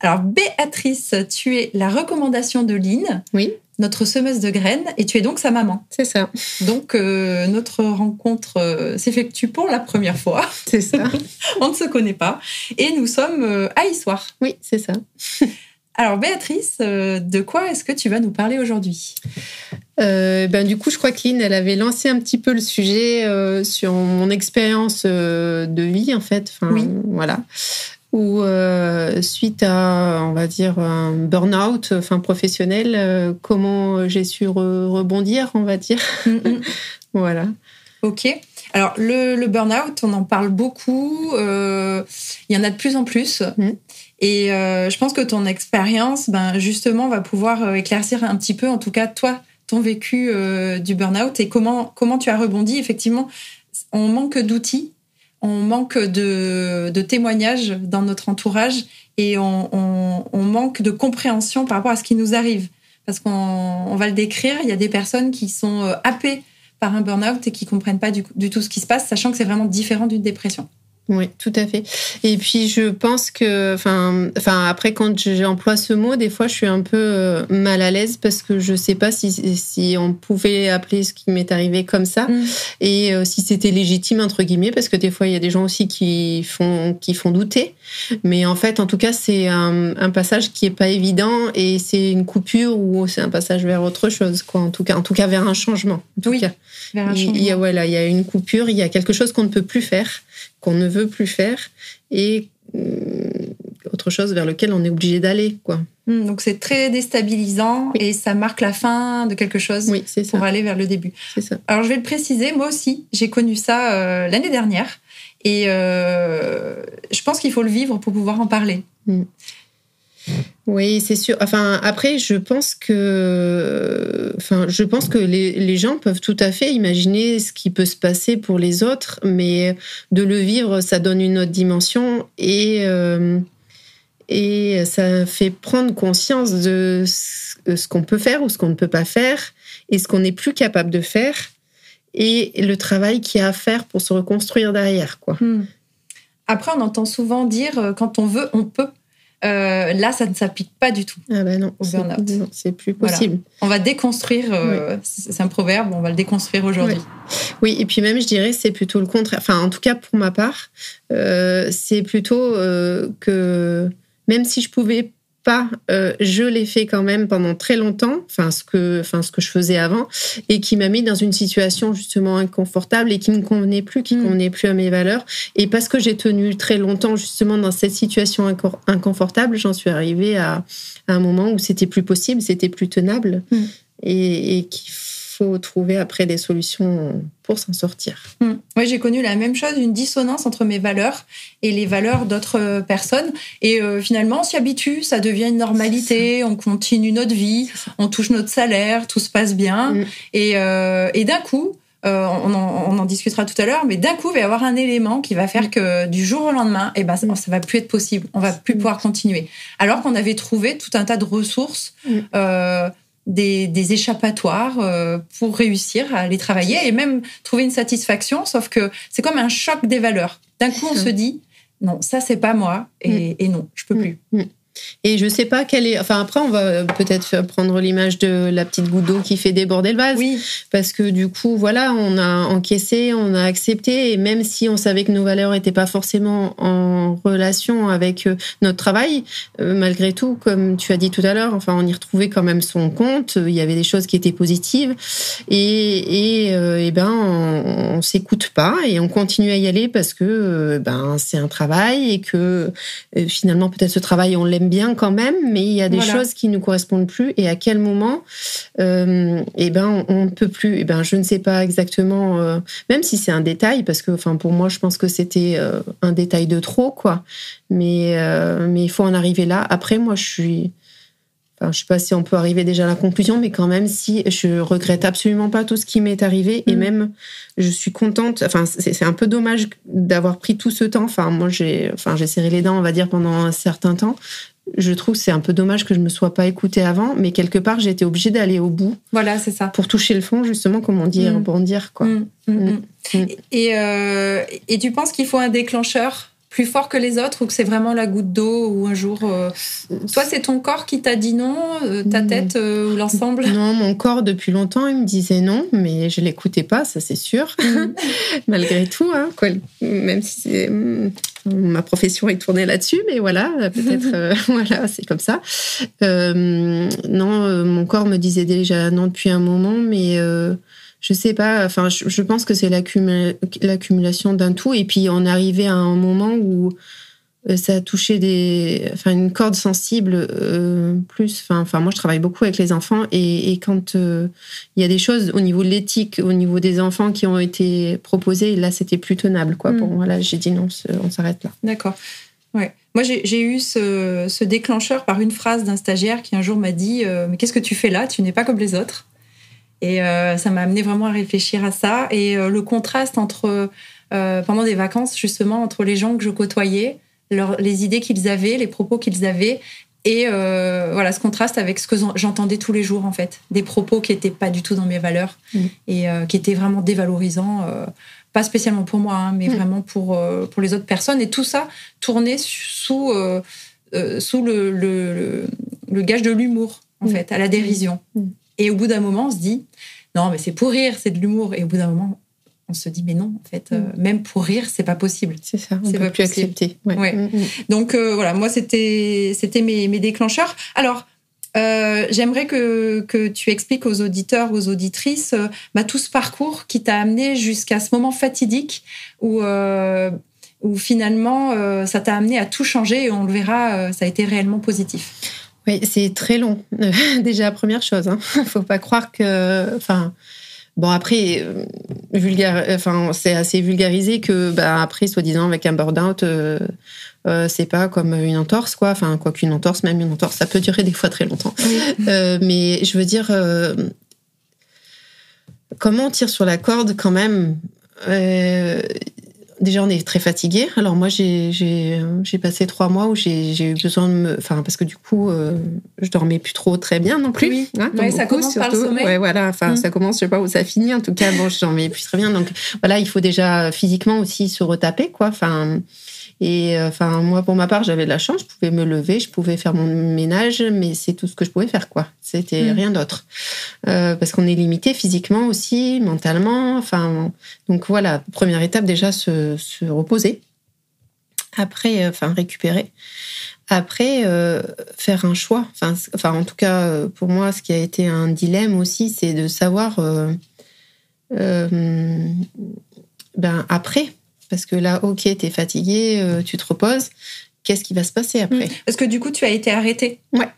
Alors Béatrice, tu es la recommandation de Lynn, Oui, notre semeuse de graines, et tu es donc sa maman. c'est ça. Donc euh, notre rencontre euh, s'effectue pour la première fois. C'est ça. On ne se connaît pas. Et nous sommes euh, à Issoire. Oui, c'est ça. Alors Béatrice, de quoi est-ce que tu vas nous parler aujourd'hui? Euh, ben, du coup, je crois que Lynn, elle avait lancé un petit peu le sujet euh, sur mon expérience euh, de vie, en fait. Enfin, Oui. Voilà. Où, euh, suite à, on va dire, un burn-out enfin, professionnel, euh, comment j'ai su re- rebondir, on va dire. Voilà. Ok. Alors le, le burn-out, on en parle beaucoup. euh, Il y en a de plus en plus. Mhm. Et je pense que ton expérience, ben, justement, va pouvoir éclaircir un petit peu, en tout cas, toi, ton vécu du burn-out et comment, comment tu as rebondi. Effectivement, on manque d'outils, on manque de, de témoignages dans notre entourage et on, on- manque de compréhension par rapport à ce qui nous arrive. Parce qu'on on va le décrire, il y a des personnes qui sont euh, happées par un burn-out et qui comprennent pas du tout ce qui se passe, sachant que c'est vraiment différent d'une dépression. Oui, tout à fait. Et puis je pense que, enfin, enfin après quand j'emploie ce mot, des fois je suis un peu euh, mal à l'aise parce que je sais pas si, si on pouvait appeler ce qui m'est arrivé comme ça Mm. et euh, si c'était légitime entre guillemets parce que des fois il y a des gens aussi qui font qui font douter. Mais en fait, en tout cas, c'est un, un passage qui est pas évident et c'est une coupure ou c'est un passage vers autre chose, quoi. En tout cas, en tout cas vers un changement. En tout Oui, cas. Vers un Il, il y a, changement. voilà, il y a une coupure, il y a quelque chose qu'on ne peut plus faire, qu'on ne veut plus faire, et euh, autre chose vers lequel on est obligé d'aller, quoi. Mm, Donc c'est très déstabilisant Oui. et ça marque la fin de quelque chose Oui, c'est ça, pour aller vers le début. ça. Alors je vais le préciser, moi aussi, j'ai connu ça euh, l'année dernière et euh, je pense qu'il faut le vivre pour pouvoir en parler. Oui, c'est sûr. Enfin, après, je pense que, enfin, je pense que les, gens peuvent tout à fait imaginer ce qui peut se passer pour les autres, mais de le vivre, ça donne une autre dimension et euh, et ça fait prendre conscience de ce qu'on peut faire ou ce qu'on ne peut pas faire et ce qu'on n'est plus capable de faire et le travail qu'il y a à faire pour se reconstruire derrière, quoi. Après, on entend souvent dire euh, quand on veut, on peut. Euh, là, ça ne s'applique pas du tout. Ah ben non, Au burn-out. c'est plus Voilà. possible. On va déconstruire, euh, c'est un proverbe, on va le déconstruire aujourd'hui. Oui, et puis même, je dirais, c'est plutôt le contraire. Enfin, en tout cas, pour ma part, euh, c'est plutôt que même si je pouvais pas, euh, je l'ai fait quand même pendant très longtemps, enfin ce que, enfin ce que je faisais avant, et qui m'a mis dans une situation justement inconfortable et qui me convenait plus, qui Mm. convenait plus à mes valeurs. Et parce que j'ai tenu très longtemps justement dans cette situation inco- inconfortable, j'en suis arrivée à, à un moment où c'était plus possible, c'était plus tenable, Mm. et, et qu'il faut trouver après des solutions pour s'en sortir. Mm. Oui, j'ai connu la même chose, une dissonance entre mes valeurs et les valeurs d'autres euh, personnes. Et euh, finalement, on s'y habitue, ça devient une normalité, on continue notre vie, on touche notre salaire, tout se passe bien. Mm. Et, euh, et d'un coup, euh, on, en, on en discutera tout à l'heure, mais d'un coup, il va y avoir un élément qui va faire que du jour au lendemain, eh ben, ça, Mm. ça va plus être possible, on va plus pouvoir continuer. Alors qu'on avait trouvé tout un tas de ressources. Euh, des, des échappatoires euh, pour réussir à les travailler et même trouver une satisfaction, sauf que c'est comme un choc des valeurs. D'un coup, on se dit, non, ça, c'est pas moi, et, et non, je peux Mm. plus. Et je sais pas quelle est. Enfin, après, on va peut-être prendre l'image de la petite goutte d'eau qui fait déborder le vase. Oui, Parce que du coup, voilà, on a encaissé, on a accepté. Et même si on savait que nos valeurs n'étaient pas forcément en relation avec euh, notre travail, euh, malgré tout, comme tu as dit tout à l'heure, enfin, on y retrouvait quand même son compte. Il y avait des choses qui étaient positives. Et, et, euh, eh ben, on, on s'écoute pas et on continue à y aller parce que ben, c'est un travail et que finalement, peut-être ce travail, on l'aime aime bien quand même, mais il y a des choses qui nous correspondent plus. Et à quel moment, euh, eh ben, on ne peut plus. Eh ben, je ne sais pas exactement, euh, même si c'est un détail, parce que, enfin, pour moi, je pense que c'était euh, un détail de trop, quoi. Mais, euh, mais il faut en arriver là. Après, moi, je suis Enfin, je sais pas si on peut arriver déjà à la conclusion, mais quand même, si je regrette absolument pas tout ce qui m'est arrivé et mm. même je suis contente. Enfin, c'est un peu dommage d'avoir pris tout ce temps. Enfin, moi, j'ai, enfin, j'ai serré les dents, on va dire, pendant un certain temps. Je trouve c'est un peu dommage que je me sois pas écoutée avant, mais quelque part, j'ai été obligée d'aller au bout. Voilà, c'est ça. Pour toucher le fond, justement, comme on dit, mm. rebondir, quoi. Mm, et, euh, et tu penses qu'il faut un déclencheur? Plus fort que les autres ou que c'est vraiment la goutte d'eau ou un jour euh, toi c'est ton corps qui t'a dit non euh, ta mm. tête euh, ou l'ensemble? Non mon corps depuis longtemps il me disait non mais je l'écoutais pas ça c'est sûr mm. malgré tout hein, quoi, même si mm, ma profession est tournée là-dessus mais voilà peut-être voilà c'est comme ça non mon corps me disait déjà non depuis un moment mais je sais pas, enfin, je, pense que c'est l'accumulation d'un tout. Et puis, on arrivait à un moment où euh, ça a touché des, enfin, une corde sensible euh, plus. Enfin, enfin, moi, je travaille beaucoup avec les enfants et, quand euh, il y a des choses au niveau de l'éthique, au niveau des enfants qui ont été proposées, là, c'était plus tenable, quoi. Bon, mm. voilà, j'ai dit non, on s'arrête là. D'accord. Ouais. Moi, j'ai eu ce, ce, déclencheur par une phrase d'un stagiaire qui un jour m'a dit Mais qu'est-ce que tu fais là? Tu n'es pas comme les autres. Et euh, ça m'a amené vraiment à réfléchir à ça. Et euh, le contraste entre, euh, pendant des vacances, justement, entre les gens que je côtoyais, les idées qu'ils avaient, les propos qu'ils avaient, et voilà, ce contraste avec ce que j'entendais tous les jours, en fait. Des propos qui n'étaient pas du tout dans mes valeurs mmh. et qui étaient vraiment dévalorisants. pas spécialement pour moi, hein, mais mmh. vraiment pour, pour les autres personnes. Et tout ça tournait sous, sous le, le, le, gage de l'humour, en mmh. fait, à la dérision. Et au bout d'un moment, on se dit, non, mais c'est pour rire, c'est de l'humour. Et au bout d'un moment, on se dit, mais non, en fait, euh, mm. même pour rire, c'est pas possible. C'est ça, on peut pas plus accepter. Ouais. Mm, mm. Donc euh, voilà, moi, c'était c'était mes, mes déclencheurs. Alors, euh, j'aimerais que, que tu expliques aux auditeurs, aux auditrices, bah, tout ce parcours qui t'a amené jusqu'à ce moment fatidique où, où finalement ça t'a amené à tout changer et on le verra, ça a été réellement positif. Oui, c'est très long. Déjà, première chose, hein. faut pas croire que. Enfin, bon, après, euh, vulgaire, enfin, c'est assez vulgarisé que, bah, après, soi-disant, avec un burn-out, euh, euh, c'est pas comme une entorse, quoi. Enfin, quoi qu'une entorse, même une entorse, ça peut durer des fois très longtemps. mais je veux dire, comment on tire sur la corde quand même déjà, on est très fatigué. Alors moi, j'ai passé trois mois où j'ai eu besoin de me... Enfin, parce que du coup, euh, je dormais plus trop très bien non plus. Oui, hein, ça commence par le sommeil. Ouais, voilà. Enfin, mm. ça commence, je sais pas où ça finit. En tout cas, bon, je dormais plus très bien. Donc voilà, il faut déjà physiquement aussi se retaper, quoi. Enfin, et euh, enfin, moi, pour ma part, j'avais de la chance. Je pouvais me lever, je pouvais faire mon ménage, mais c'est tout ce que je pouvais faire, quoi. C'était mm. rien d'autre. Euh, parce qu'on est limité physiquement aussi, mentalement. Enfin, donc voilà, première étape déjà, se, se reposer. Après, euh, enfin, récupérer. Après, euh, faire un choix. Enfin, enfin, en tout cas, pour moi, ce qui a été un dilemme aussi, c'est de savoir, ben après, parce que là, ok, tu es fatigué, euh, tu te reposes. Qu'est-ce qui va se passer après? Parce que du coup, tu as été arrêtée. Ouais.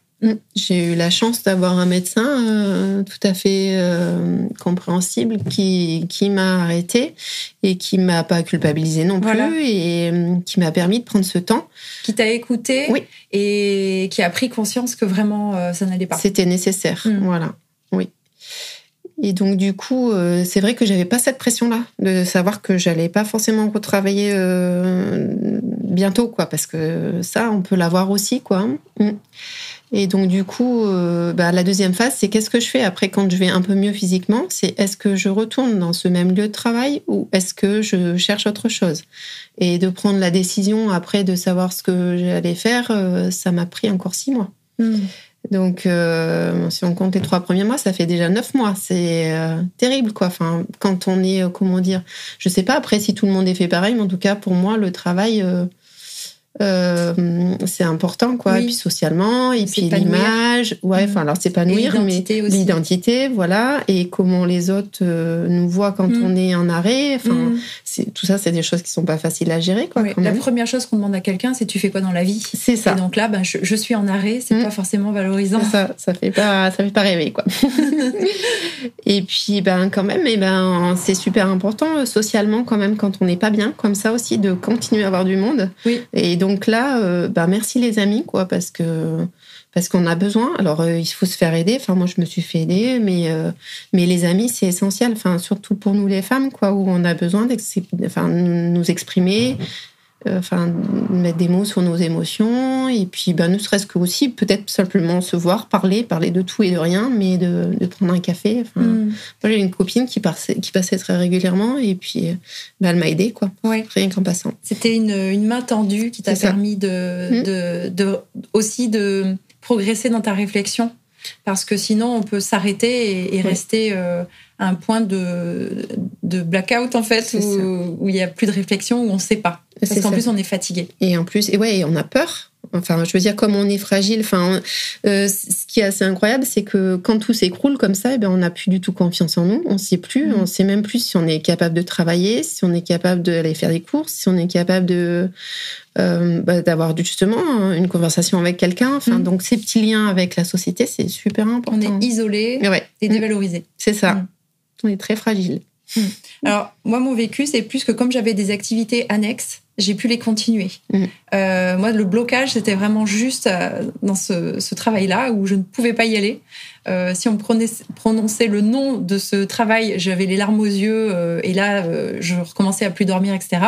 J'ai eu la chance d'avoir un médecin euh, tout à fait euh, compréhensible qui, qui m'a arrêté et qui m'a pas culpabilisé non plus et qui m'a permis de prendre ce temps. Qui t'a écouté oui. et qui a pris conscience que vraiment ça n'allait pas. C'était nécessaire, mm. voilà. Et donc du coup, euh, c'est vrai que j'avais pas cette pression-là de savoir que j'allais pas forcément retravailler euh, bientôt, quoi, parce que ça, on peut l'avoir aussi, quoi. Mm. Et donc du coup, euh, bah, la deuxième phase, c'est qu'est-ce que je fais après quand je vais un peu mieux physiquement? C'est est-ce que je retourne dans ce même lieu de travail ou est-ce que je cherche autre chose? Et de prendre la décision après de savoir ce que j'allais faire, ça m'a pris encore six mois. Mm. Donc, euh, si on compte les trois premiers mois, ça fait déjà neuf mois. C'est euh, terrible, quoi. Enfin, quand on est, euh, comment dire, je sais pas après si tout le monde est fait pareil, mais en tout cas, pour moi, le travail, euh, c'est important quoi. Et puis socialement et puis l'image. Ouais enfin alors s'épanouir mais l'identité voilà. Et comment les autres euh, nous voient quand mm. on est en arrêt. Enfin mm. c'est tout ça c'est des choses qui sont pas faciles à gérer quoi la première chose qu'on demande à quelqu'un c'est tu fais quoi dans la vie? C'est ça. Et donc là ben, je, suis en arrêt c'est mm. pas forcément valorisant. Ça ça fait pas ça fait pas rêver quoi. Et puis ben quand même et ben c'est super important euh, socialement quand même quand on n'est pas bien comme ça aussi de continuer à avoir du monde. Oui. Et donc là, euh, bah, merci les amis, quoi, parce que parce qu'on a besoin. Alors euh, il faut se faire aider. Enfin moi je me suis fait aider, mais euh, mais les amis c'est essentiel. Enfin surtout pour nous les femmes, quoi, où on a besoin enfin nous exprimer, euh, enfin mettre des mots sur nos émotions et puis ben ne serait-ce que aussi peut-être simplement se voir parler parler de tout et de rien mais de, de prendre un café. Enfin mm. moi j'ai une copine qui passait qui passait très régulièrement et puis ben, elle m'a aidé quoi. Rien qu'en passant. C'était une, une, main tendue qui t'a permis de, mm. de, de, aussi de progresser dans ta réflexion parce que sinon on peut s'arrêter et, rester euh, à un point de, de blackout en fait où, il y a plus de réflexion où on ne sait pas. Parce qu'en plus on est fatigué. Et en plus et ouais on a peur Enfin, je veux dire, comme on est fragile, enfin, euh, ce qui est assez incroyable, c'est que quand tout s'écroule comme ça, eh ben, on n'a plus du tout confiance en nous. On ne sait plus, mm. on sait même plus si on est capable de travailler, si on est capable d'aller faire des courses, si on est capable de euh, bah, d'avoir justement une conversation avec quelqu'un. Enfin, mm. donc ces petits liens avec la société, c'est super important. On est isolé et dévalorisé. C'est ça. Mm. On est très fragile. Alors, moi, mon vécu, c'est plus que comme j'avais des activités annexes, j'ai pu les continuer. Mm. Euh, moi, le blocage, c'était vraiment juste euh, dans ce, travail-là où je ne pouvais pas y aller. Euh, si on prenait, prononçait le nom de ce travail, j'avais les larmes aux yeux et là, je recommençais à plus dormir, etc.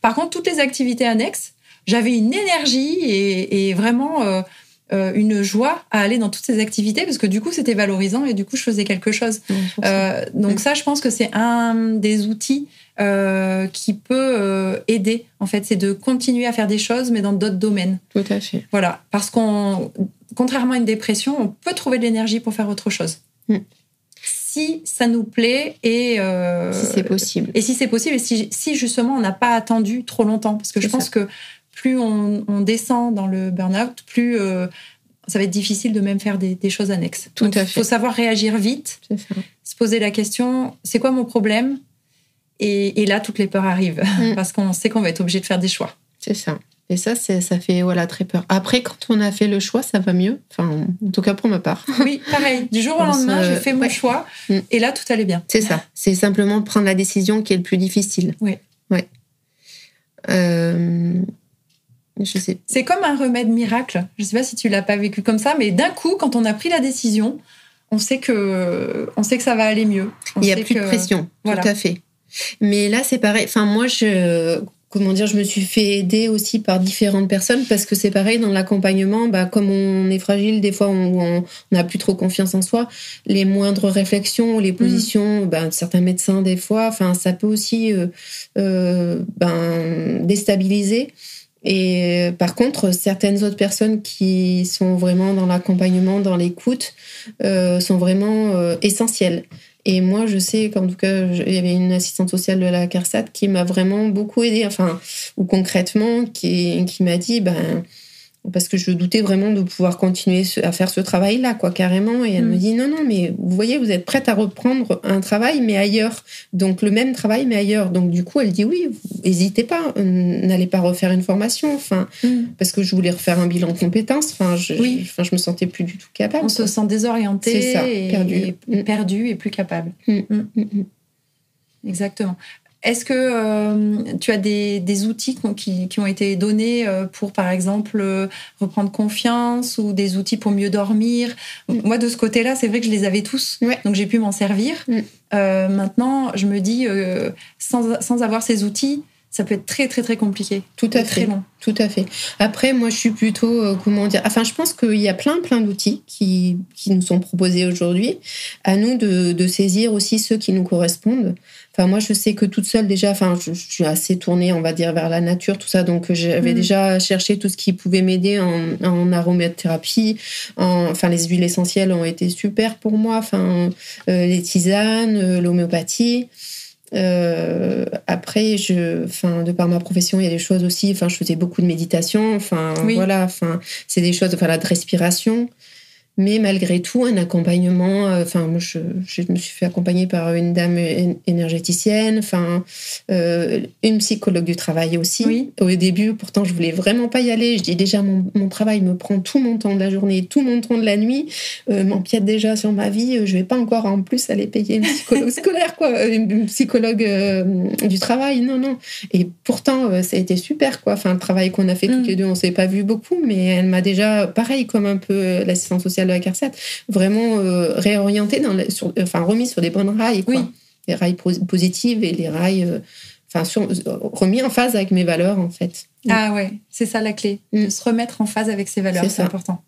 Par contre, toutes les activités annexes, j'avais une énergie et, vraiment une joie à aller dans toutes ces activités parce que du coup, c'était valorisant et du coup, je faisais quelque chose. donc ça, je pense que c'est un des outils euh, qui peut euh, aider. En fait, c'est de continuer à faire des choses, mais dans d'autres domaines. Tout à fait. Voilà, parce qu'on, contrairement à une dépression, on peut trouver de l'énergie pour faire autre chose. Mm. Si ça nous plaît et euh, si c'est possible. Et si c'est possible et si, justement on n'a pas attendu trop longtemps, parce que je pense que plus on, descend dans le burn-out, plus ça va être difficile de même faire des, choses annexes. Tout à fait. Il faut savoir réagir vite, se poser la question c'est quoi mon problème? Et, là, toutes les peurs arrivent mm. parce qu'on sait qu'on va être obligé de faire des choix. C'est ça. Et ça, ça fait voilà très peur. Après, quand on a fait le choix, ça va mieux. Enfin, en tout cas pour ma part. Oui, pareil. Du jour au lendemain, j'ai fait mon choix mm. et là, tout allait bien. C'est ça. C'est simplement prendre la décision qui est le plus difficile. Oui. Ouais. Euh, je sais. C'est comme un remède miracle. Je sais pas si tu l'as pas vécu comme ça, mais d'un coup, quand on a pris la décision, on sait que on sait que ça va aller mieux. Il n'y a plus de pression. Tout à fait. Mais là, c'est pareil. Enfin, moi, je, comment dire, je me suis fait aider aussi par différentes personnes parce que c'est pareil dans l'accompagnement. Bah, comme on est fragile, des fois, on n'a plus trop confiance en soi. Les moindres réflexions, les positions, bah, certains médecins, des fois, enfin, ça peut aussi euh, euh, ben, déstabiliser. Et par contre, certaines autres personnes qui sont vraiment dans l'accompagnement, dans l'écoute, euh, sont vraiment essentielles. Et moi, je sais qu'en tout cas, il y avait une assistante sociale de la CARSAT qui m'a vraiment beaucoup aidée, enfin, ou concrètement, qui, qui m'a dit, ben, parce que je doutais vraiment de pouvoir continuer à faire ce travail-là, quoi, carrément. Et elle me mm. dit non, non, mais vous voyez, vous êtes prête à reprendre un travail, mais ailleurs. Donc le même travail, mais ailleurs. Donc du coup, elle dit oui, n'hésitez pas, n'allez pas refaire une formation, enfin, mm. parce que je voulais refaire un bilan de compétences. Enfin, je, oui. enfin, je me sentais plus du tout capable. On se sent désorienté, ça, perdu, et, mm. perdu et plus capable. Exactement. Est-ce que euh, tu as des, des outils qui, qui, ont été donnés euh, pour, par exemple, euh, reprendre confiance ou des outils pour mieux dormir? Mm. Moi, de ce côté-là, c'est vrai que je les avais tous, donc j'ai pu m'en servir. Mm. maintenant, je me dis, sans, sans, avoir ces outils, ça peut être très très très compliqué. Tout à fait. long. Tout à fait. Après, moi, je suis plutôt, comment dire, enfin, je pense qu'il y a plein plein d'outils qui, qui nous sont proposés aujourd'hui. À nous de, de saisir aussi ceux qui nous correspondent. Enfin, moi, je sais que toute seule, déjà, enfin, je, suis assez tournée, on va dire, vers la nature, tout ça. Donc, j'avais mm. déjà cherché tout ce qui pouvait m'aider en, en aromathérapie. enfin, les huiles essentielles ont été super pour moi. Enfin, euh, les tisanes, euh, l'homéopathie. Euh, après, je, enfin, de par ma profession, il y a des choses aussi. Enfin, je faisais beaucoup de méditation. Enfin, voilà. Enfin, c'est des choses. Enfin, la respiration mais malgré tout, un accompagnement. Euh, enfin, moi, je, me suis fait accompagner par une dame énergéticienne, enfin, euh, une psychologue du travail aussi. Au début, pourtant, je voulais vraiment pas y aller. Je dis déjà, mon, travail me prend tout mon temps de la journée, tout mon temps de la nuit, euh, m'empiète déjà sur ma vie. Je vais pas encore en plus aller payer une psychologue scolaire, quoi, une, psychologue du travail. Non, non. Et pourtant, ça a été super, quoi. Enfin, le travail qu'on a fait toutes mm. les deux, on s'est pas vu beaucoup, mais elle m'a déjà, pareil, comme un peu l'assistance sociale de la CARSAT, vraiment euh, réorienté, dans enfin remis sur des bonnes rails, quoi. Les rails positives et les rails, euh, enfin remis en phase avec mes valeurs en fait. Ah ouais, c'est ça la clé, de mm. se remettre en phase avec ses valeurs, c'est important.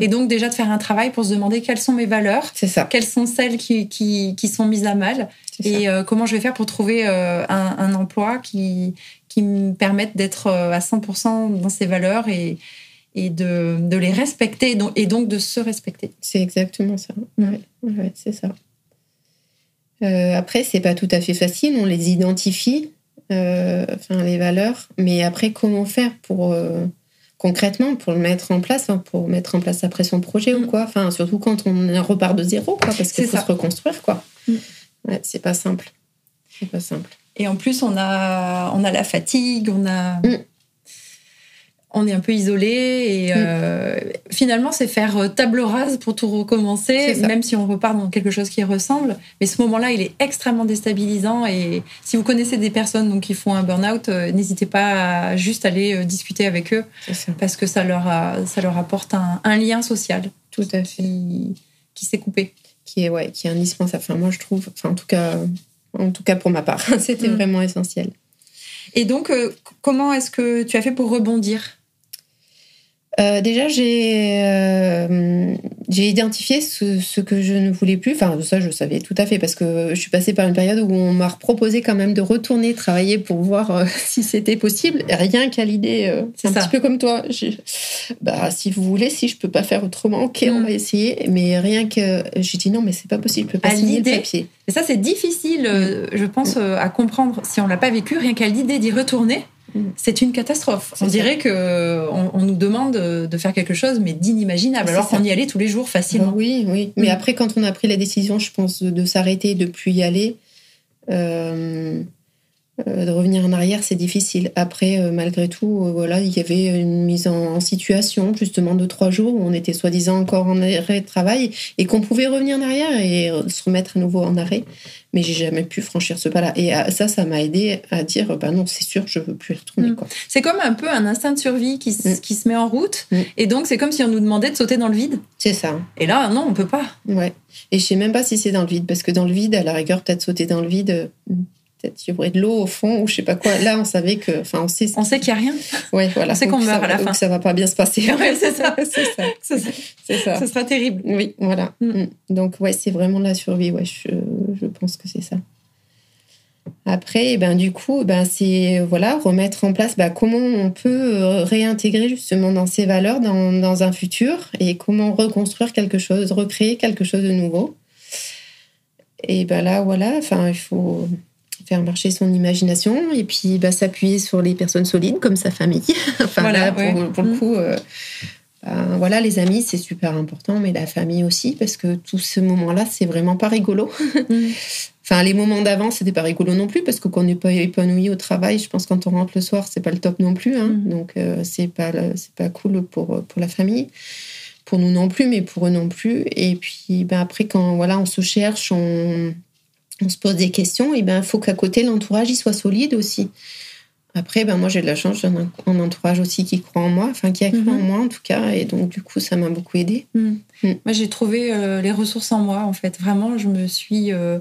Et donc déjà de faire un travail pour se demander quelles sont mes valeurs, ça. quelles sont celles qui, qui, sont mises à mal, et euh, comment je vais faire pour trouver un, un, emploi qui, qui me permette d'être à 100% dans ces valeurs et, et de, de, les respecter et donc, et donc de se respecter. C'est exactement ça. Ouais, ouais c'est ça. Euh, après, c'est pas tout à fait facile. On les identifie, euh, enfin les valeurs, mais après, comment faire pour euh, concrètement pour le mettre en place, hein, pour mettre en place après son projet ou mm. quoi? Enfin, surtout quand on repart de zéro, quoi, parce qu'il faut se reconstruire, quoi. Mm. Ouais, c'est pas simple. C'est pas simple. Et en plus, on a, on a la fatigue, on a. Mm on est un peu isolé et mm. euh, finalement c'est faire euh, table rase pour tout recommencer, même si on repart dans quelque chose qui ressemble. Mais ce moment-là, il est extrêmement déstabilisant et si vous connaissez des personnes donc qui font un burn-out, euh, n'hésitez pas à juste aller discuter avec eux parce que ça leur ça leur apporte un, lien social, tout à fait, qui, s'est coupé, qui est ouais, qui est indispensable. Enfin moi je trouve, enfin en tout cas, en tout cas pour ma part, c'était mm. vraiment essentiel. Et donc, comment est-ce que tu as fait pour rebondir? Euh, déjà, j'ai euh, identifié ce, ce, que je ne voulais plus. Enfin, ça, je savais tout à fait parce que je suis passée par une période où on m'a proposé quand même de retourner travailler pour voir euh, si c'était possible. Rien qu'à l'idée, c'est un petit peu comme toi. Bah, si vous voulez, si je peux pas faire autrement, ok, on mm. va essayer. Mais rien que j'ai dit non, mais c'est pas possible, je peux pas signer le papier. Et ça, c'est difficile, je pense, à comprendre si on l'a pas vécu. Rien qu'à l'idée d'y retourner c'est une catastrophe. On dirait que on, nous demande de faire quelque chose, mais d'inimaginable, alors qu'on y allait tous les jours facilement. oui, oui. Mais mm. après, quand on a pris la décision, je pense, de, s'arrêter, de plus y aller, euh, euh, de revenir en arrière, c'est difficile. Après, euh, malgré tout, euh, voilà, il y avait une mise en, situation, justement, de trois jours où on était soi-disant encore en arrêt de travail et qu'on pouvait revenir en arrière et se remettre à nouveau en arrêt. Mais j'ai jamais pu franchir ce pas-là. Et ça, ça m'a aidé à dire, bah non, c'est sûr, je veux plus y retourner. Mm. C'est comme un peu un instinct de survie qui, mm. qui se met en route. Mm. Et donc, c'est comme si on nous demandait de sauter dans le vide. C'est ça. Et là, non, on peut pas. Ouais. Et je sais même pas si c'est dans le vide, parce que dans le vide, à la rigueur, peut-être sauter dans le vide, peut-être il y aurait de l'eau au fond ou je sais pas quoi. Là, on savait que, enfin, on sait. On sait qu'il y a rien. Ouais, voilà. On sait qu'on meurt à la fin. ça va pas bien se passer. c'est ça. c'est ça. C'est ça. Ça sera terrible. Oui, voilà. Mm. Mm. Donc ouais, c'est vraiment la survie. Ouais, je, je pense que c'est ça. Après, eh ben du coup, ben c'est voilà remettre en place ben, comment on peut euh, réintégrer justement dans ces valeurs dans, dans un futur et comment reconstruire quelque chose, recréer quelque chose de nouveau. Et ben là, voilà, enfin, il faut faire marcher son imagination et puis bah, s'appuyer sur les personnes solides comme sa famille. enfin, voilà, pour, le mm. coup, euh, ben, voilà, les amis, c'est super important, mais la famille aussi, parce que tout ce moment-là, c'est vraiment pas rigolo. Mm. enfin, les moments d'avant, c'était pas rigolo non plus, parce que quand on n'est pas épanoui au travail, je pense quand on rentre le soir, c'est pas le top non plus. Hein. Mm. Donc, euh, c'est pas, c'est pas cool pour, pour la famille pour nous non plus, mais pour eux non plus. Et puis ben après, quand voilà, on se cherche, on, on se pose des questions, et ben il faut qu'à côté l'entourage il soit solide aussi. Après, ben moi j'ai de la chance, j'ai un, entourage aussi qui croit en moi, enfin qui a cru en mhm. moi en tout cas, et donc du coup ça m'a beaucoup aidé. Mhm. Mm. Moi j'ai trouvé euh, les ressources en moi en fait. Vraiment, je me suis euh,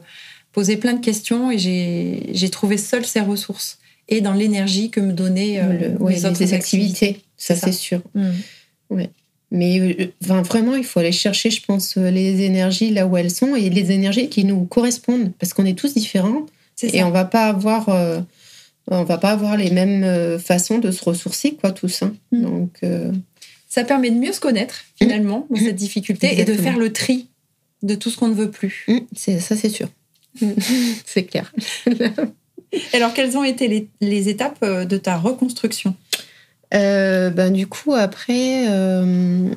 posé plein de questions et j'ai trouvé seule ces ressources et dans l'énergie que me donnaient euh, les autres activités. Ça, c'est sûr. Mm. Ouais. Mais euh, vraiment, il faut aller chercher, je pense, euh, les énergies là où elles sont et les énergies qui nous correspondent, parce qu'on est tous différents et on va pas avoir, euh, on va pas avoir les mêmes façons de se ressourcer, quoi, tous. Hein. Mm. Donc, ça permet de mieux se connaître finalement dans cette difficulté et de faire le tri de tout ce qu'on ne veut plus. Mm. c'est ça, c'est sûr. c'est clair. alors, quelles ont été les, étapes euh, de ta reconstruction? Euh, ben, Du coup, après, euh,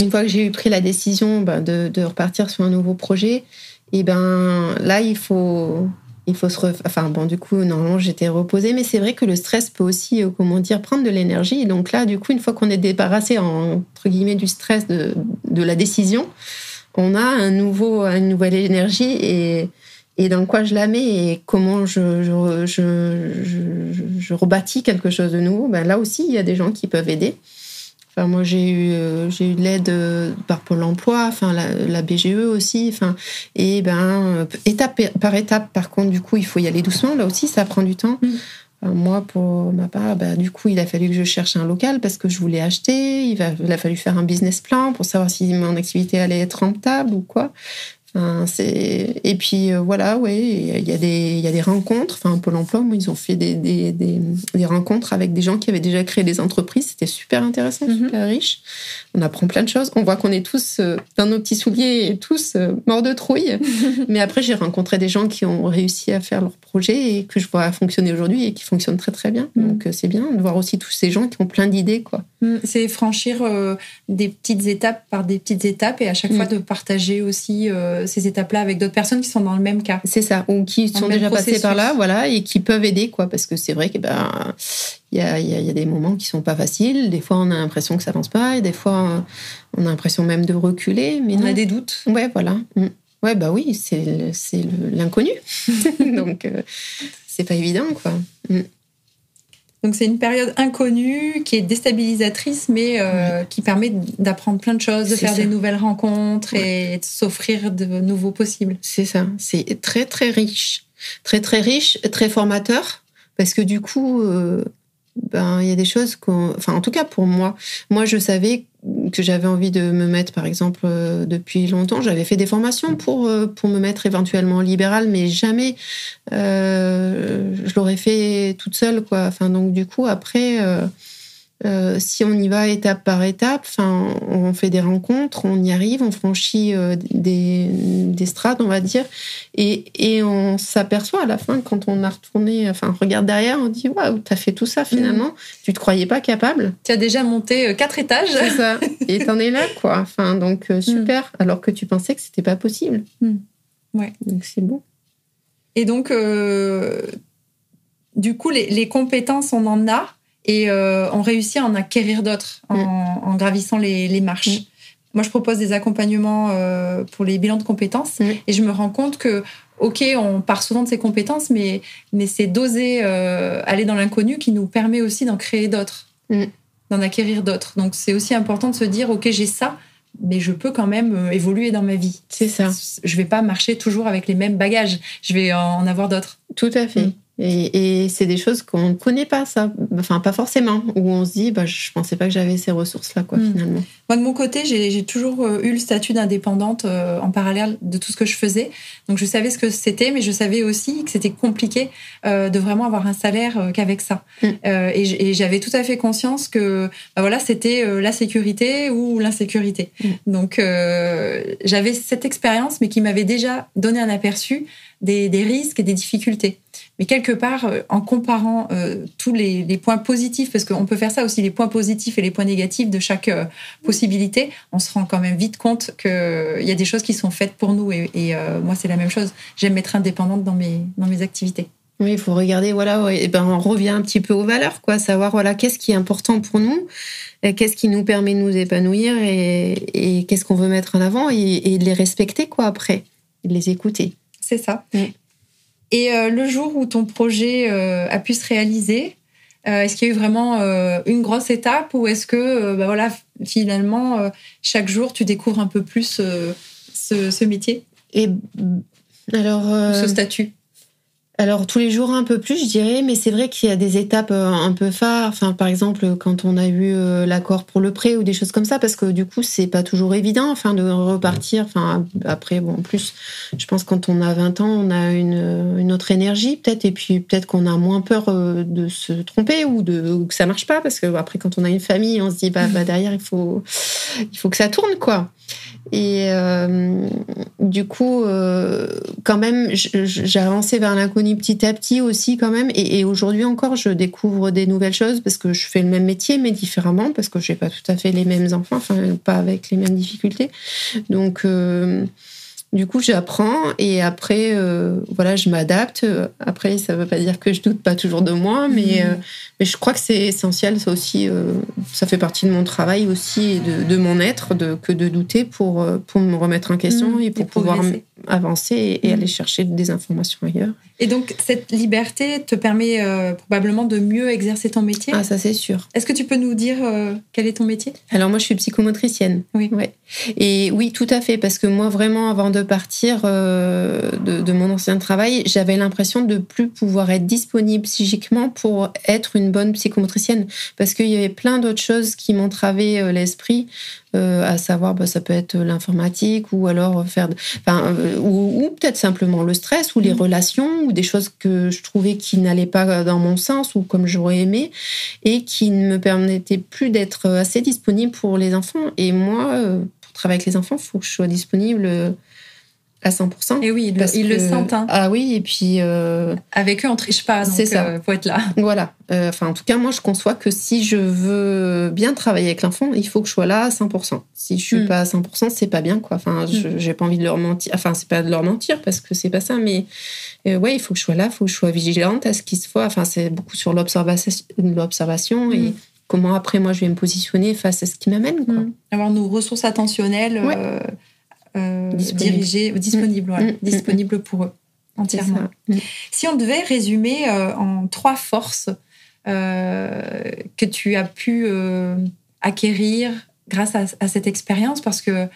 une fois que j'ai eu pris la décision ben, de, repartir sur un nouveau projet, et ben là, il faut, il faut se. Enfin, bon, du coup, normalement, j'étais reposée, mais c'est vrai que le stress peut aussi, comment dire, prendre de l'énergie. Donc là, du coup, une fois qu'on est débarrassé, entre guillemets, du stress de, de la décision, on a un nouveau, une nouvelle énergie et et dans quoi je la mets et comment je, je, je, je, rebâtis quelque chose de nouveau, ben là aussi, il y a des gens qui peuvent aider. Enfin, moi, j'ai eu, euh, j'ai eu de l'aide euh, par Pôle emploi, enfin, la, BGE aussi. Enfin, et ben, étape par étape, par contre, du coup, il faut y aller doucement. Là aussi, ça prend du temps. Mm. moi, pour ma part, ben, du coup, il a fallu que je cherche un local parce que je voulais acheter. Il, va, il a fallu faire un business plan pour savoir si mon activité allait être rentable ou quoi et puis euh, voilà, ouais, il y, a des, il y a des rencontres. Enfin, Pôle emploi, moi, ils ont fait des, des, des, rencontres avec des gens qui avaient déjà créé des entreprises. C'était super intéressant, mhm. super riche. On apprend plein de choses. On voit qu'on est tous euh, dans nos petits souliers et tous euh, morts de trouille. Mais après, j'ai rencontré des gens qui ont réussi à faire leur projet et que je vois fonctionner aujourd'hui et qui fonctionnent très très bien. Mhm. Donc c'est bien de voir aussi tous ces gens qui ont plein d'idées, quoi. Mhm. C'est franchir des petites étapes par des petites étapes et à chaque fois de partager aussi ces étapes-là avec d'autres personnes qui sont dans le même cas. C'est ça, ou qui sont déjà passées par là, voilà, et qui peuvent aider, quoi, parce que c'est vrai que ben il y a, y a, des moments qui sont pas faciles. Des fois, on a l'impression que ça avance pas, et des fois, on a l'impression même de reculer. Mais on a des doutes. Ouais, voilà. Mm. Ouais, bah oui, c'est l'inconnu, donc euh, c'est pas évident, quoi. Donc c'est une période inconnue qui est déstabilisatrice, mais euh, qui permet d'apprendre plein de choses, de faire des nouvelles rencontres et de s'offrir de nouveaux possibles. C'est ça. C'est très très riche, très très riche, très formateur, parce que du coup, euh, ben il y a des choses qu'on, enfin en tout cas pour moi, moi je savais que j'avais envie de me mettre, par exemple, euh, depuis longtemps. J'avais fait des formations pour, euh, me mettre éventuellement libérale, mais jamais euh, je l'aurais fait toute seule. Quoi. Enfin, donc, du coup, après, euh, si on y va étape par étape, enfin, on fait des rencontres, on y arrive, on franchit euh, des, des, strates, on va dire, et, et on s'aperçoit à la fin, quand on a retourné, enfin, on regarde derrière, on dit Waouh, t'as fait tout ça finalement, mm. tu te croyais pas capable. Tu as déjà monté euh, quatre étages. C'est ça, et t'en es là, quoi. Enfin, donc, mm. super, alors que tu pensais que c'était pas possible. Mm. Ouais. Donc, c'est beau. Et donc, du coup, les, les compétences, on en a et euh, on réussit à en acquérir d'autres en, mm. gravissant les, marches. Mm. Moi, je propose des accompagnements euh, pour les bilans de compétences mm. et je me rends compte que, ok, on part souvent de ces compétences, mais, mais c'est d'oser euh, aller dans l'inconnu qui nous permet aussi d'en créer d'autres, d'en acquérir d'autres. Donc, c'est aussi important de se dire, ok, j'ai ça, mais je peux quand même évoluer dans ma vie. C'est ça. Je vais pas marcher toujours avec les mêmes bagages. Je vais en avoir d'autres. Tout à fait. Et, c'est des choses qu'on ne connaît pas, ça. Enfin, pas forcément. Où on se dit, bah, je pensais pas que j'avais ces ressources-là, quoi, hmm. finalement. Moi, de mon côté, j'ai toujours euh, eu le statut d'indépendante euh, en parallèle de tout ce que je faisais. Donc, je savais ce que c'était, mais je savais aussi que c'était compliqué euh, de vraiment avoir un salaire qu'avec ça. Hmm. et j'avais tout à fait conscience que, bah, voilà, c'était la sécurité ou l'insécurité. Hmm. Donc, j'avais cette expérience, mais qui m'avait déjà donné un aperçu des, risques et des difficultés. Mais quelque part, euh, en comparant euh, tous les, points positifs, parce qu'on peut faire ça aussi, les points positifs et les points négatifs de chaque euh, possibilité, on se rend quand même vite compte qu'il y a des choses qui sont faites pour nous. Et, moi, c'est la même chose. J'aime être indépendante dans mes, dans mes activités. Oui, il faut regarder, voilà, et ben, on revient un petit peu aux valeurs, quoi, savoir, voilà, qu'est-ce qui est important pour nous, qu'est-ce qui nous permet de nous épanouir et, qu'est-ce qu'on veut mettre en avant et, de les respecter, quoi, après, de les écouter. C'est ça. Mm. Et euh, le jour où ton projet euh, a pu se réaliser, euh, est-ce qu'il y a eu vraiment une grosse étape ou est-ce que bah voilà, finalement, chaque jour, tu découvres un peu plus ce, métier? Et alors, ce statut? Alors tous les jours un peu plus, je dirais, mais c'est vrai qu'il y a des étapes euh, un peu phares. Par exemple, quand on a eu euh, l'accord pour le prêt ou des choses comme ça, parce que du coup, c'est pas toujours évident, enfin, de repartir. Enfin, après, bon, en plus, je pense quand on a 20 ans, on a une, une autre énergie peut-être, et puis peut-être qu'on a moins peur euh, de se tromper ou de que ça marche pas, parce que après, quand on a une famille, on se dit bah, bah derrière, il faut il faut que ça tourne, quoi. Et euh, du coup, euh, quand même, j'ai avancé vers l'inconnu petit à petit aussi, quand même. Et, aujourd'hui encore, je découvre des nouvelles choses parce que je fais le même métier, mais différemment, parce que je n'ai pas tout à fait les mêmes enfants, enfin, pas avec les mêmes difficultés. Donc, euh, du coup, j'apprends et après, euh, voilà, je m'adapte. Après, ça ne veut pas dire que je doute pas toujours de moi, mais, mhm. euh, mais je crois que c'est essentiel. Ça aussi, euh, ça fait partie de mon travail aussi et de, de mon être de, que de douter pour, pour me remettre en question mhm. et pour pouvoir avancer et, mhm. aller chercher des informations ailleurs. Et donc, cette liberté te permet probablement de mieux exercer ton métier? Ah, ça, c'est sûr. Est-ce que tu peux nous dire quel est ton métier? Alors, moi, je suis psychomotricienne. Oui. Ouais. Et oui, tout à fait, parce que moi, vraiment, avant de de partir euh, de, mon ancien travail, j'avais l'impression de plus pouvoir être disponible psychiquement pour être une bonne psychomotricienne, parce qu'il y avait plein d'autres choses qui m'entravaient euh, l'esprit, euh, à savoir, bah, ça peut être l'informatique ou alors faire, enfin, ou, peut-être simplement le stress ou les mmh. relations ou des choses que je trouvais qui n'allaient pas dans mon sens ou comme j'aurais aimé et qui ne me permettaient plus d'être assez disponible pour les enfants. Et moi, pour travailler avec les enfants, il faut que je sois disponible à 100%. Et oui, ils, le, sentent. Hein. Ah oui, et puis... Euh, Avec eux, on triche pas, c'est ça. Euh, faut être là. Voilà. Euh, enfin, en tout cas, moi, je conçois que si je veux bien travailler avec l'enfant, il faut que je sois là à 100%. Si je suis hmm. pas à 100%, c'est pas bien, quoi. Enfin, hmm. j'ai pas envie de leur mentir. Enfin, c'est pas de leur mentir, parce que c'est pas ça, mais... ouais, il faut que je sois là, il faut que je sois vigilante à ce qu'il se fait. Enfin, c'est beaucoup sur l'observation et hmm. comment après, moi, je vais me positionner face à ce qui m'amène, quoi. Avoir nos ressources attentionnelles... Euh, disponible. mm. Mm, mm, disponible pour eux entièrement. Si on devait résumer euh, en trois forces euh, que tu as pu acquérir grâce à, cette expérience, parce que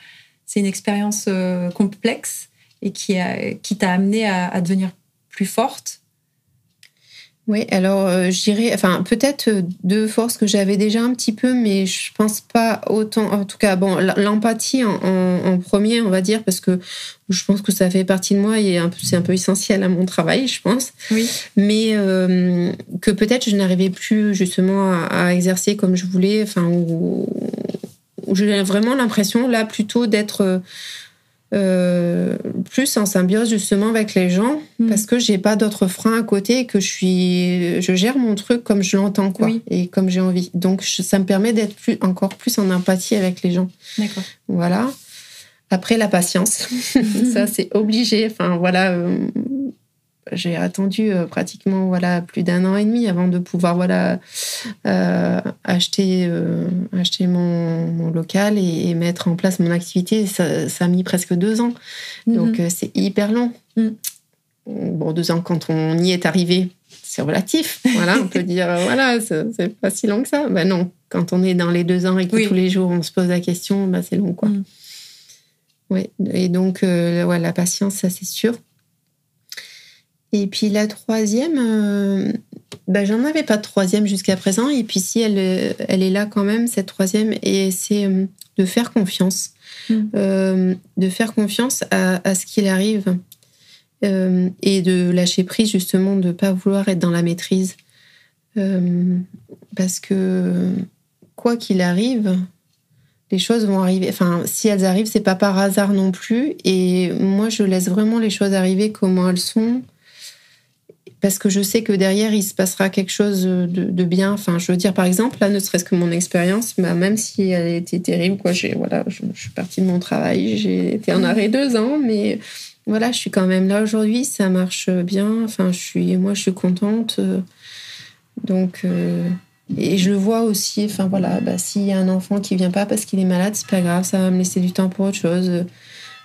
c'est une expérience complexe et qui, qui t'a amené à, devenir plus forte, oui, alors euh, je dirais, enfin peut-être euh, deux forces que j'avais déjà un petit peu, mais je pense pas autant. En tout cas, bon, l'empathie en, premier, on va dire, parce que je pense que ça fait partie de moi et c'est un peu essentiel à mon travail, je pense. Oui. Mais euh, que peut-être je n'arrivais plus justement à, exercer comme je voulais, enfin, où j'ai vraiment l'impression là plutôt d'être euh, plus en symbiose justement avec les gens mm. parce que j'ai pas d'autres freins à côté que je suis je gère mon truc comme je l'entends quoi et comme j'ai envie. Donc ça me permet d'être plus encore plus en empathie avec les gens. D'accord. Voilà. Après la patience. Ça c'est obligé. Enfin voilà euh, j'ai attendu euh, pratiquement voilà plus d'un an et demi avant de pouvoir voilà euh, acheter euh, acheter mon, local et, mettre en place mon activité. Ça, ça a mis presque deux ans. Mhm. donc c'est hyper long. Mm. bon deux ans quand on y est arrivé c'est relatif. Voilà on peut dire voilà c'est pas si long que ça. Ben non quand on est dans les deux ans et que tous les jours on se pose la question ben c'est long quoi. Mm. oui et donc ouais, la patience ça c'est sûr et puis la troisième, euh, bah, j'en avais pas de troisième jusqu'à présent. Et puis si elle, elle est là quand même, cette troisième, et c'est euh, de faire confiance. Mm. Euh, de faire confiance à, à ce qu'il arrive. et de lâcher prise justement, de ne pas vouloir être dans la maîtrise. parce que quoi qu'il arrive, les choses vont arriver. Enfin, si elles arrivent, c'est pas par hasard non plus. Et moi, je laisse vraiment les choses arriver comment elles sont parce que je sais que derrière, il se passera quelque chose de, bien. Enfin, je veux dire, par exemple, là, ne serait-ce que mon expérience, bah, même si elle était terrible, quoi, j'ai, voilà, je, suis partie de mon travail, j'ai été en arrêt deux ans, mais voilà, je suis quand même là aujourd'hui, ça marche bien. Enfin, je suis, moi, je suis contente. Donc, euh, et je le vois aussi, enfin voilà, bah, s'il y a un enfant qui vient pas parce qu'il est malade, c'est pas grave, ça va me laisser du temps pour autre chose.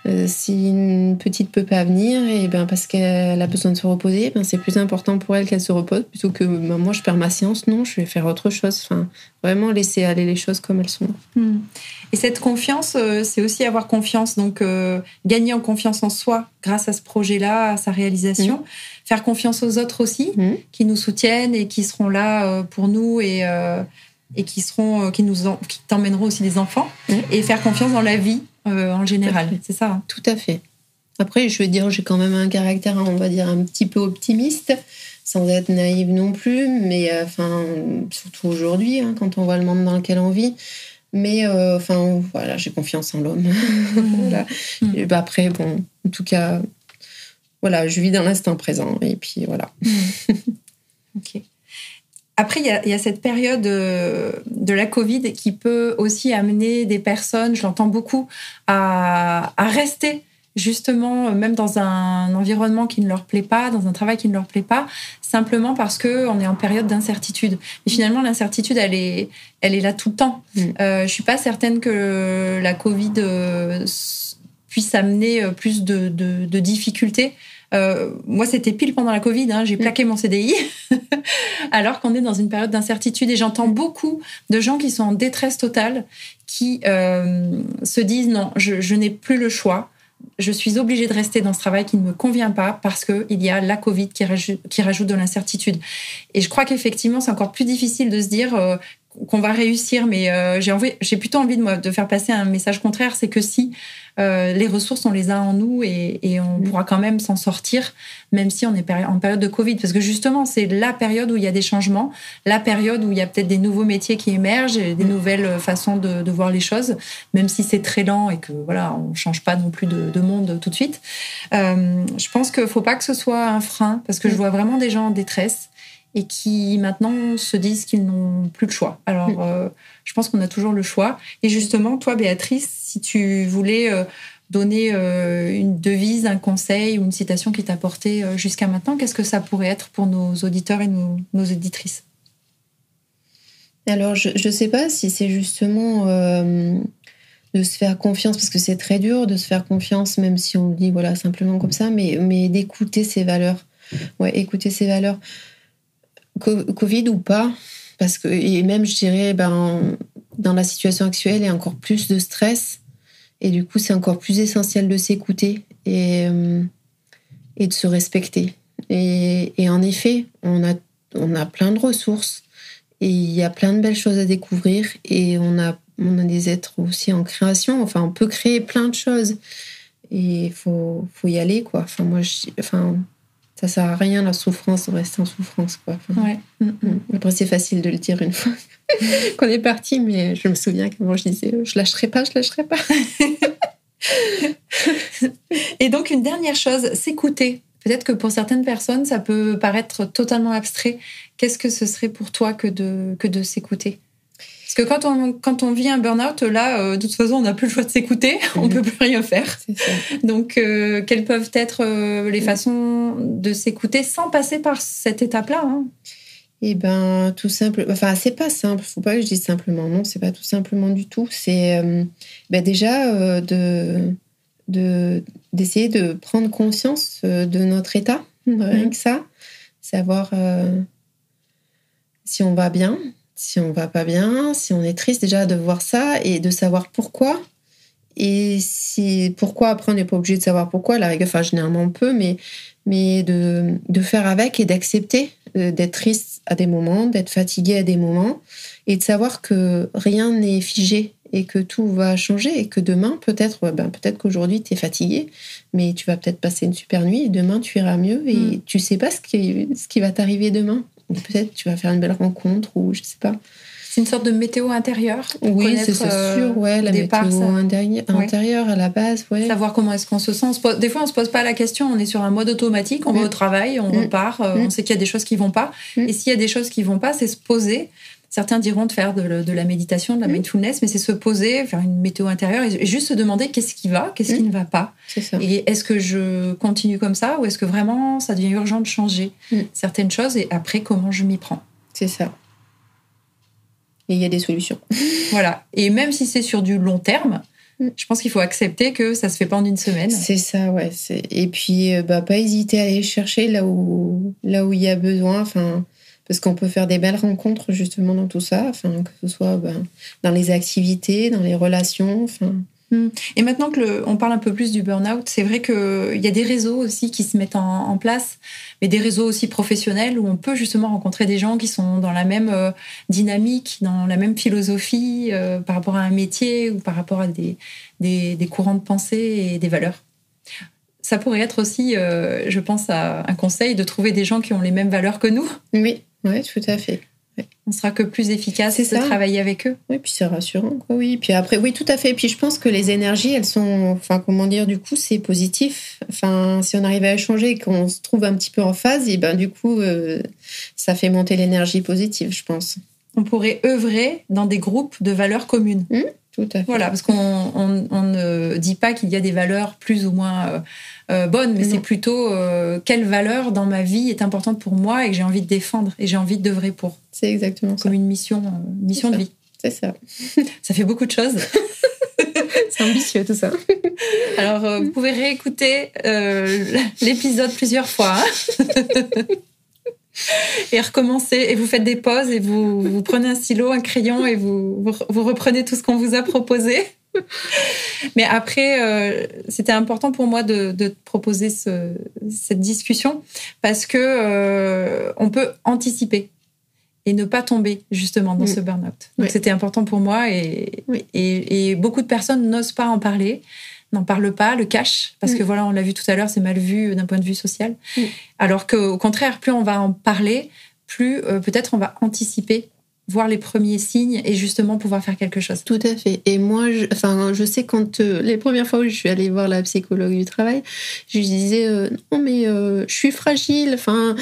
Euh, si une petite peut pas venir, et ben parce qu'elle a besoin de se reposer, ben c'est plus important pour elle qu'elle se repose plutôt que ben, moi je perds ma séance. Non, je vais faire autre chose. Enfin, vraiment laisser aller les choses comme elles sont. Hmm. Et cette confiance, euh, c'est aussi avoir confiance, donc euh, gagner en confiance en soi grâce à ce projet-là, à sa réalisation. Hmm. Faire confiance aux autres aussi, hmm. qui nous soutiennent et qui seront là pour nous et et qui seront, qui nous, qui t'emmèneront aussi des enfants. Et faire confiance dans la vie euh, en général. C'est ça. Hein. Tout à fait. Après, je veux dire, j'ai quand même un caractère, on va dire, un petit peu optimiste, sans être naïve non plus, mais euh, enfin, surtout aujourd'hui, hein, quand on voit le monde dans lequel on vit. Mais euh, enfin, voilà, j'ai confiance en l'homme. voilà. Mm. Bah, après, bon, en tout cas, voilà, je vis dans l'instant présent. Et puis voilà. Mm. ok. Après, il y, a, cette période euh, de la Covid qui peut aussi amener des personnes, je l'entends beaucoup, à, rester justement, même dans un environnement qui ne leur plaît pas, dans un travail qui ne leur plaît pas, simplement parce qu'on est en période d'incertitude. Mais finalement, l'incertitude, elle est, elle est là tout le temps. Mm. Euh, je suis pas certaine que la Covid euh, puisse amener plus de, de difficultés. Euh, moi, c'était pile pendant la Covid, hein, j'ai mm. plaqué mon CDI, alors qu'on est dans une période d'incertitude. Et j'entends beaucoup de gens qui sont en détresse totale, qui euh, se disent non, je, n'ai plus le choix. Je suis obligée de rester dans ce travail qui ne me convient pas parce qu'il y a la Covid qui, qui rajoute de l'incertitude. Et je crois qu'effectivement, c'est encore plus difficile de se dire euh, qu'on va réussir, mais euh, j'ai envie, j'ai plutôt envie de, moi, de faire passer un message contraire, c'est que si euh, les ressources, on les a en nous et, et on pourra quand même s'en sortir, même si on est en période de Covid, parce que justement, c'est la période où il y a des changements, la période où il y a peut-être des nouveaux métiers qui émergent, et des nouvelles façons de, de, voir les choses, même si c'est très lent et que voilà, on change pas non plus de, de monde tout de suite. Euh, je pense qu'il faut pas que ce soit un frein, parce que je vois vraiment des gens en détresse et qui maintenant se disent qu'ils n'ont plus le choix. Alors, mm. euh, je pense qu'on a toujours le choix. Et justement, toi, Béatrice, si tu voulais euh, donner euh, une devise, un conseil ou une citation qui t'a porté jusqu'à maintenant, qu'est-ce que ça pourrait être pour nos auditeurs et nos, nos éditrices Alors, je ne sais pas si c'est justement de se faire confiance, parce que c'est très dur de se faire confiance, même si on le dit voilà, simplement comme ça, mais, mais d'écouter ses valeurs. Ouais, écouter ses valeurs. Covid ou pas, parce que, et même, je dirais, ben, dans la situation actuelle, il y a encore plus de stress. Et du coup, c'est encore plus essentiel de s'écouter et, euh, et de se respecter. Et, en effet, on a, on a plein de ressources et il y a plein de belles choses à découvrir. Et on a, on a des êtres aussi en création. Enfin, on peut créer plein de choses. Et il faut, faut y aller, quoi. Enfin, moi, enfin, ça sert à rien la souffrance, on reste en souffrance. Quoi. ouais. Mm, mm. Après, c'est facile de le dire une fois qu'on est parti, mais je me souviens moi je disais je lâcherai pas, je lâcherai pas. Et donc, une dernière chose, s'écouter. Peut-être que pour certaines personnes, ça peut paraître totalement abstrait. Qu'est-ce que ce serait pour toi que de, que de s'écouter? Que quand on, quand on vit un burn-out, là, euh, de toute façon, on n'a plus le choix de s'écouter, on peut plus rien faire. Donc, euh, quelles peuvent être euh, les façons de s'écouter sans passer par cette étape-là hein? Eh ben, tout simple. Enfin, c'est pas simple. Faut pas que je dise simplement. Non, c'est pas tout simplement du tout. C'est ben déjà de d'essayer de prendre conscience de notre état, rien mhm. que ça, savoir si on va bien, si on va pas bien, si on est triste déjà de voir ça et de savoir pourquoi. Et si pourquoi après on n'est pas obligé de savoir pourquoi, la rigueur, enfin généralement on peut, mais, mais de, de faire avec et d'accepter euh, d'être triste à des moments, d'être fatigué à des moments et de savoir que rien n'est figé et que tout va changer et que demain peut-être ben, peut-être qu'aujourd'hui tu es fatigué mais tu vas peut-être passer une super nuit et demain tu iras mieux et mm. tu sais pas ce qui, ce qui va t'arriver demain peut-être tu vas faire une belle rencontre ou je sais pas. C'est une sorte de météo intérieure. Oui, c'est euh, sûr, ouais, la météo intérieure à la base, ouais. Savoir comment est-ce qu'on se sent. Des fois, on se pose pas la question, on est sur un mode automatique, on va au travail, on mm. repart, euh, on mm. sait qu'il y a des choses qui vont pas. Mm. Et s'il y a des choses qui vont pas, c'est se poser. Certains diront de faire de, la méditation, de la mindfulness, mais c'est se poser, faire une météo intérieure et juste se demander qu'est-ce qui va, qu'est-ce qui ne va pas. Ça. Et est-ce que je continue comme ça ou est-ce que vraiment ça devient urgent de changer certaines choses et après comment je m'y prends? C'est ça et il y a des solutions. voilà. Et même si c'est sur du long terme. Je pense qu'il faut accepter que ça se fait pas en une semaine. C'est ça, ouais. Et puis, euh, bah, pas hésiter à aller chercher là où là où il y a besoin. Enfin, parce qu'on peut faire des belles rencontres justement dans tout ça. Enfin, que ce soit ben, dans les activités, dans les relations. Enfin. Mm. Et maintenant que le, on parle un peu plus du burn-out, c'est vrai qu'il y a des réseaux aussi qui se mettent en, place, mais des réseaux aussi professionnels où on peut justement rencontrer des gens qui sont dans la même euh, dynamique, dans la même philosophie euh, par rapport à un métier ou par rapport à des, des, des, courants de pensée et des valeurs. Ça pourrait être aussi, euh, je pense, à un conseil de trouver des gens qui ont les mêmes valeurs que nous. Oui, oui, tout à fait. On sera que plus efficace de travailler avec eux. Oui, puis c'est rassurant, quoi. Oui, puis après, oui, tout à fait. Puis je pense que les énergies, elles sont, enfin, comment dire, du coup, c'est positif. Enfin, si on arrive à échanger et qu'on se trouve un petit peu en phase, et ben du coup, euh, ça fait monter l'énergie positive, je pense. On pourrait œuvrer dans des groupes de valeurs communes. Mmh, tout à fait. Voilà, parce qu'on ne dit pas qu'il y a des valeurs plus ou moins euh, euh, bonne, mais c'est plutôt euh, quelle valeur dans ma vie est importante pour moi et que j'ai envie de défendre et j'ai envie de d'œuvrer pour. C'est exactement Comme une mission, mission de vie. C'est ça. ça fait beaucoup de choses. c'est ambitieux tout ça. Alors, vous pouvez réécouter l'épisode plusieurs fois. Hein. et recommencer et vous faites des pauses et vous, vous prenez un stylo, un crayon et vous, vous reprenez tout ce qu'on vous a proposé. Mais après, euh, c'était important pour moi de, de proposer ce, cette discussion parce que euh, on peut anticiper et ne pas tomber justement dans ce burn-out. Donc c'était important pour moi et, et, et, beaucoup de personnes n'osent pas en parler, n'en parlent pas, le cachent parce que voilà, on l'a vu tout à l'heure, c'est mal vu d'un point de vue social. Alors qu'au contraire, plus on va en parler, plus euh, peut-être on va anticiper voir les premiers signes et justement pouvoir faire quelque chose. Tout à fait. Et moi, je, enfin, je sais quand euh, les premières fois où je suis allée voir la psychologue du travail, je disais euh, non mais euh, je suis fragile, enfin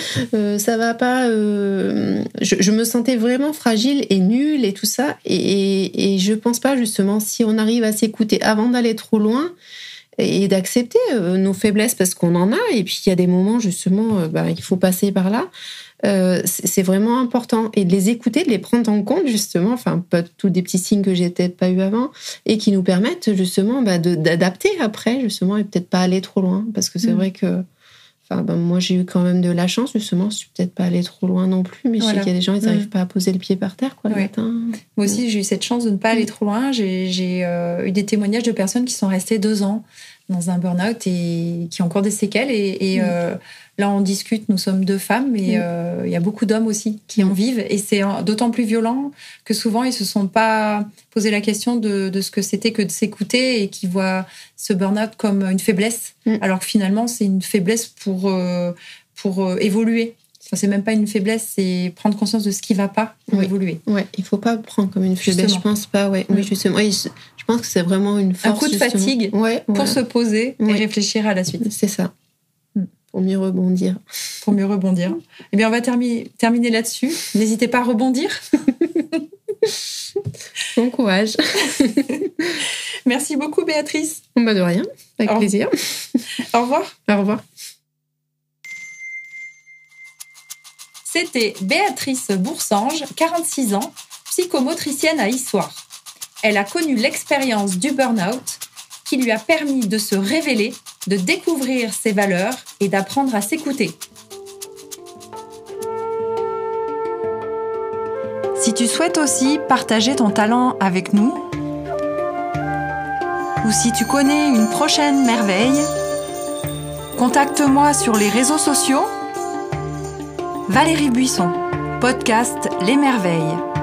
ça va pas. Je, me sentais vraiment fragile et nulle et tout ça. Et, et, je pense pas justement si on arrive à s'écouter avant d'aller trop loin et d'accepter nos faiblesses parce qu'on en a. Et puis il y a des moments justement, bah, il faut passer par là. Euh, c'est vraiment important et de les écouter, de les prendre en compte justement, enfin pas tous des petits signes que j'ai peut-être pas eu avant et qui nous permettent justement bah, d'adapter après justement et peut-être pas aller trop loin parce que c'est mm. vrai que Enfin, ben, moi, j'ai eu quand même de la chance, justement. Je suis peut-être pas allée trop loin non plus, mais je sais qu'il y a des gens, ils n'arrivent mm. pas à poser le pied par terre, quoi, le matin. Moi aussi, j'ai eu cette chance de ne pas aller mm. trop loin. J'ai euh, eu des témoignages de personnes qui sont restées deux ans dans un burn-out et qui ont encore des séquelles. Et, euh, Là, on discute, nous sommes deux femmes, mais euh, il y a beaucoup d'hommes aussi qui en vivent. Et c'est d'autant plus violent que souvent, ils se sont pas posé la question de, ce que c'était que de s'écouter et qui voient ce burn-out comme une faiblesse, mm. alors que finalement, c'est une faiblesse pour, euh, pour évoluer. Enfin, c'est même pas une faiblesse, c'est prendre conscience de ce qui va pas pour évoluer. Ouais, il faut pas prendre comme une faiblesse, je pense pas. Ouais, oui, mm. justement. je pense que c'est vraiment une force. Un coup de fatigue pour se poser et réfléchir à la suite. C'est ça pour mieux rebondir. Pour mieux rebondir. Eh bien, on va terminer là-dessus. N'hésitez pas à rebondir. bon courage. Merci beaucoup, Béatrice. Bah de rien, avec plaisir. Au revoir. Au revoir. C'était Béatrice Boursange, 46 ans, psychomotricienne à Issoire. Elle a connu l'expérience du burn-out qui lui a permis de se révéler de découvrir ses valeurs et d'apprendre à s'écouter. Si tu souhaites aussi partager ton talent avec nous, ou si tu connais une prochaine merveille, contacte-moi sur les réseaux sociaux. Valérie Buisson, podcast Les Merveilles.